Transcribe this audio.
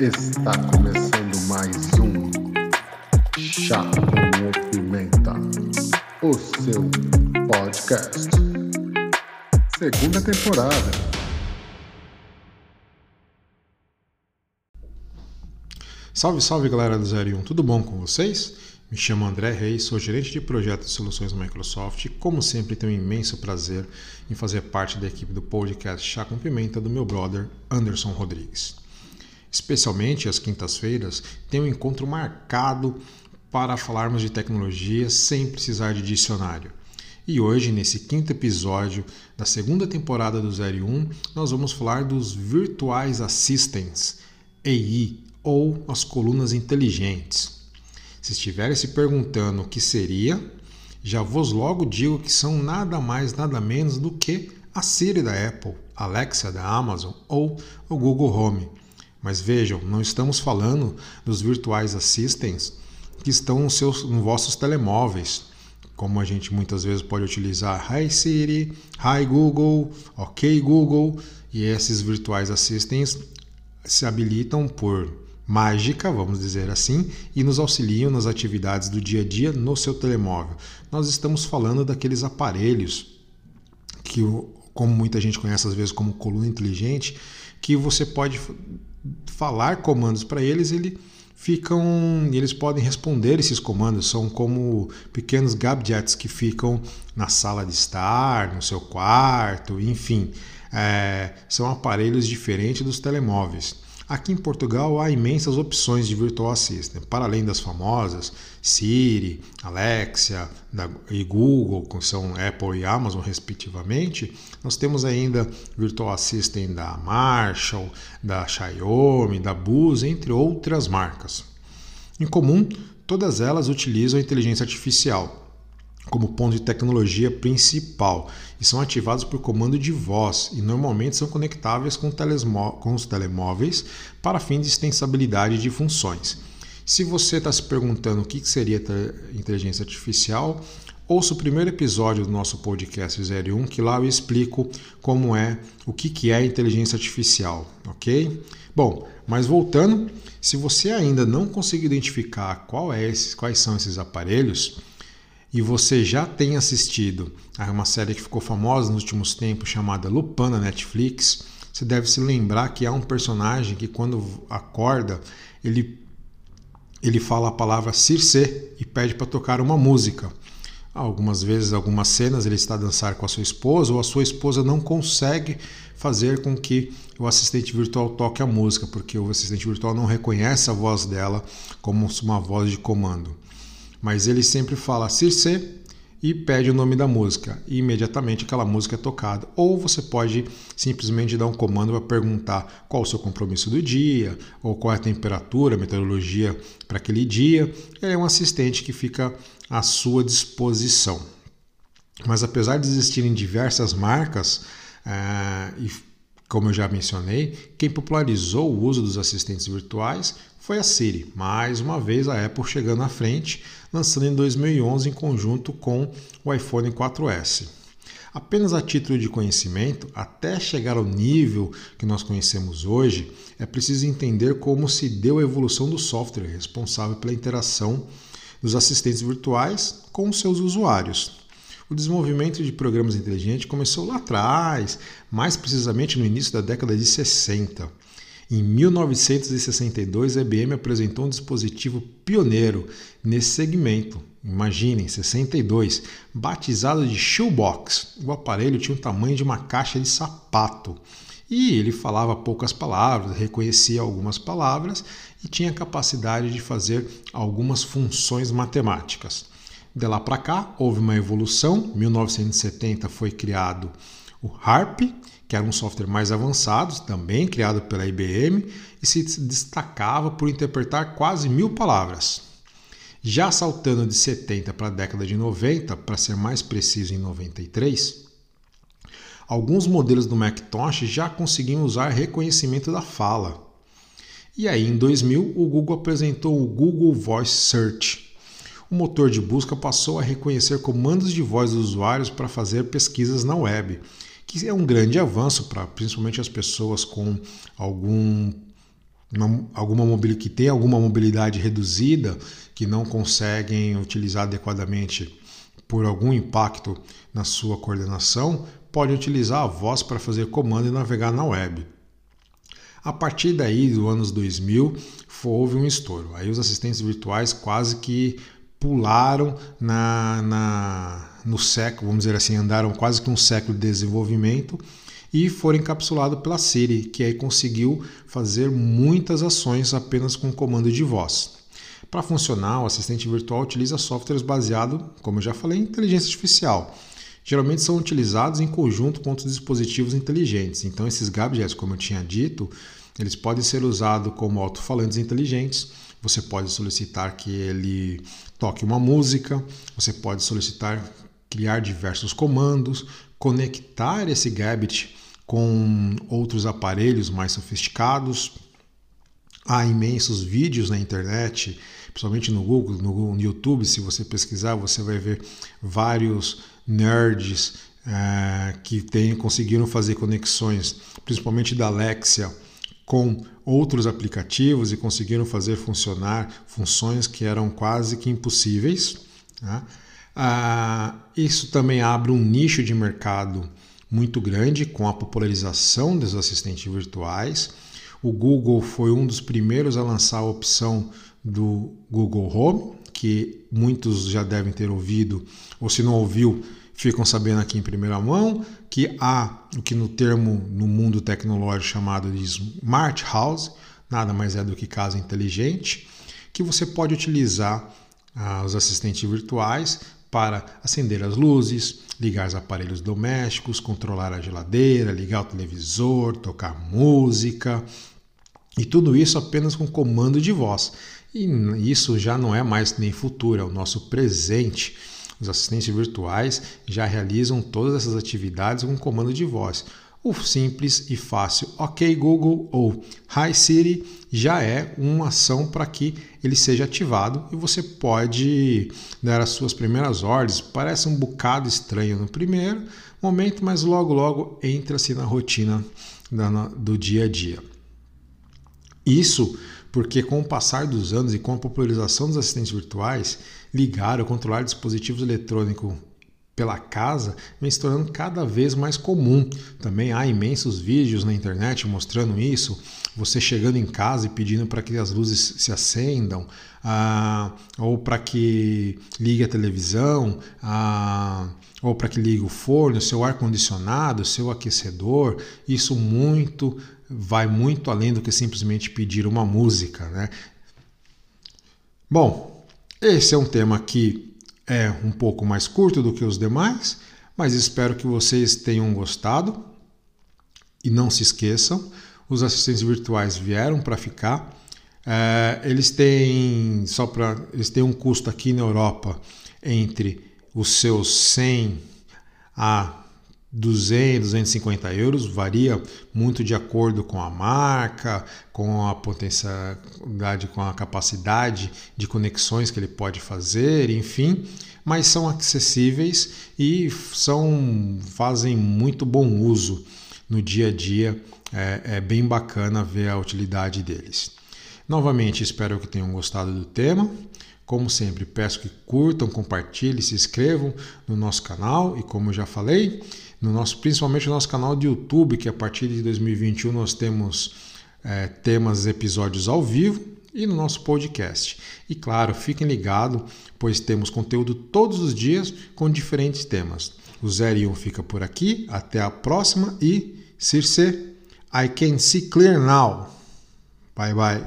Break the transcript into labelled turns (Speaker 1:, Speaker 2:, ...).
Speaker 1: Está começando mais um Chá com Pimenta, o seu podcast. Segunda temporada.
Speaker 2: Salve, salve galera do 01, tudo bom com vocês? Me chamo André Reis, sou gerente de projetos e soluções da Microsoft e, como sempre, tenho um imenso prazer em fazer parte da equipe do podcast Chá com Pimenta do meu brother Anderson Rodrigues. Especialmente às quintas-feiras, tem um encontro marcado para falarmos de tecnologia sem precisar de dicionário. E hoje, nesse quinto episódio da segunda temporada do 01, nós vamos falar dos Virtuais Assistants, AI, ou as colunas inteligentes. Se estiverem se perguntando o que seria, já vos logo digo que são nada mais, nada menos do que a Siri da Apple, Alexa da Amazon ou o Google Home. Mas vejam, não estamos falando dos virtuais assistents que estão nos, seus, nos vossos telemóveis, como a gente muitas vezes pode utilizar Hi Siri, Hi Google, OK Google, e esses virtuais assistents se habilitam por mágica, vamos dizer assim, e nos auxiliam nas atividades do dia a dia no seu telemóvel. Nós estamos falando daqueles aparelhos que, como muita gente conhece às vezes como coluna inteligente, que você pode falar comandos para eles, ele ficam, eles podem responder esses comandos, são como pequenos gadgets que ficam na sala de estar, no seu quarto, enfim, é, são aparelhos diferentes dos telemóveis. Aqui em Portugal há imensas opções de Virtual Assistant, para além das famosas Siri, Alexia e Google, que são Apple e Amazon respectivamente, nós temos ainda Virtual Assistant da Marshall, da Xiaomi, da Bose, entre outras marcas. Em comum, todas elas utilizam a inteligência artificial, como ponto de tecnologia principal e são ativados por comando de voz e normalmente são conectáveis com, com os telemóveis para fim de extensibilidade de funções. Se você está se perguntando o que seria inteligência artificial, ouça o primeiro episódio do nosso podcast 01, que lá eu explico como é, o que, que é inteligência artificial, ok? Bom, mas voltando, se você ainda não conseguiu identificar qual é esse, quais são esses aparelhos, e você já tem assistido a uma série que ficou famosa nos últimos tempos chamada Lupin na Netflix, você deve se lembrar que há um personagem que quando acorda, ele ele fala a palavra Circe e pede para tocar uma música. Algumas vezes, algumas cenas, ele está a dançar com a sua esposa ou a sua esposa não consegue fazer com que o assistente virtual toque a música, porque o assistente virtual não reconhece a voz dela como uma voz de comando mas ele sempre fala Circe e pede o nome da música e imediatamente aquela música é tocada. Ou você pode simplesmente dar um comando para perguntar qual o seu compromisso do dia, ou qual é a temperatura, a meteorologia para aquele dia. É um assistente que fica à sua disposição. Mas apesar de existirem diversas marcas, é, e como eu já mencionei, quem popularizou o uso dos assistentes virtuais foi a Siri, mais uma vez a Apple chegando à frente, lançando em 2011 em conjunto com o iPhone 4S. Apenas a título de conhecimento, até chegar ao nível que nós conhecemos hoje, é preciso entender como se deu a evolução do software responsável pela interação dos assistentes virtuais com seus usuários. O desenvolvimento de programas inteligentes começou lá atrás, mais precisamente no início da década de 60 em 1962, a IBM apresentou um dispositivo pioneiro nesse segmento. Imaginem, 62, batizado de Shoebox. O aparelho tinha o tamanho de uma caixa de sapato. E ele falava poucas palavras, reconhecia algumas palavras e tinha capacidade de fazer algumas funções matemáticas. De lá para cá, houve uma evolução. Em 1970 foi criado o HARP, que era um software mais avançado, também criado pela IBM, e se destacava por interpretar quase mil palavras. Já saltando de 70 para a década de 90, para ser mais preciso, em 93, alguns modelos do Macintosh já conseguiam usar reconhecimento da fala. E aí, em 2000, o Google apresentou o Google Voice Search. O motor de busca passou a reconhecer comandos de voz dos usuários para fazer pesquisas na web que é um grande avanço para principalmente as pessoas com algum uma, alguma mobilidade, que tem alguma mobilidade reduzida, que não conseguem utilizar adequadamente por algum impacto na sua coordenação, pode utilizar a voz para fazer comando e navegar na web. A partir daí, dos anos 2000, houve um estouro. Aí os assistentes virtuais quase que pularam na, na, no século, vamos dizer assim, andaram quase que um século de desenvolvimento e foram encapsulados pela Siri, que aí conseguiu fazer muitas ações apenas com comando de voz. Para funcionar, o assistente virtual utiliza softwares baseados, como eu já falei, em inteligência artificial. Geralmente são utilizados em conjunto com outros dispositivos inteligentes. Então, esses gadgets, como eu tinha dito, eles podem ser usados como alto-falantes inteligentes. Você pode solicitar que ele toque uma música, você pode solicitar criar diversos comandos, conectar esse gadget com outros aparelhos mais sofisticados. Há imensos vídeos na internet, principalmente no Google, no YouTube. Se você pesquisar, você vai ver vários nerds é, que tem, conseguiram fazer conexões, principalmente da Alexia, com outros aplicativos e conseguiram fazer funcionar funções que eram quase que impossíveis. Né? Ah, isso também abre um nicho de mercado muito grande com a popularização dos assistentes virtuais. O Google foi um dos primeiros a lançar a opção do Google Home, que muitos já devem ter ouvido, ou se não ouviu, ficam sabendo aqui em primeira mão, que há o que no termo no mundo tecnológico chamado de Smart House, nada mais é do que casa inteligente, que você pode utilizar ah, os assistentes virtuais para acender as luzes, ligar os aparelhos domésticos, controlar a geladeira, ligar o televisor, tocar música, e tudo isso apenas com comando de voz. E isso já não é mais nem futuro, é o nosso presente. Os assistentes virtuais já realizam todas essas atividades com comando de voz. O simples e fácil OK Google ou Hi Siri já é uma ação para que ele seja ativado e você pode dar as suas primeiras ordens. Parece um bocado estranho no primeiro momento, mas logo logo entra-se na rotina do dia a dia. Isso porque com o passar dos anos e com a popularização dos assistentes virtuais, ligar ou controlar dispositivos eletrônicos pela casa vem se tornando cada vez mais comum. Também há imensos vídeos na internet mostrando isso. Você chegando em casa e pedindo para que as luzes se acendam, ah, ou para que ligue a televisão, ah, ou para que ligue o forno, seu ar condicionado, seu aquecedor. Isso muito vai muito além do que simplesmente pedir uma música, né? Bom, esse é um tema que é um pouco mais curto do que os demais, mas espero que vocês tenham gostado. E não se esqueçam, os assistentes virtuais vieram para ficar. É, eles têm só para eles têm um custo aqui na Europa entre os seus 100 a 200, 250 euros, varia muito de acordo com a marca, com a potencialidade, com a capacidade de conexões que ele pode fazer, enfim, mas são acessíveis e são fazem muito bom uso no dia a dia. É, é bem bacana ver a utilidade deles. Novamente, espero que tenham gostado do tema. Como sempre, peço que curtam, compartilhem, se inscrevam no nosso canal e, como já falei, no nosso, principalmente no nosso canal de YouTube, que a partir de 2021 nós temos é, temas, episódios ao vivo e no nosso podcast. E claro, fiquem ligados, pois temos conteúdo todos os dias com diferentes temas. O 01 fica por aqui, até a próxima e Circe, I can see clear now. Bye bye.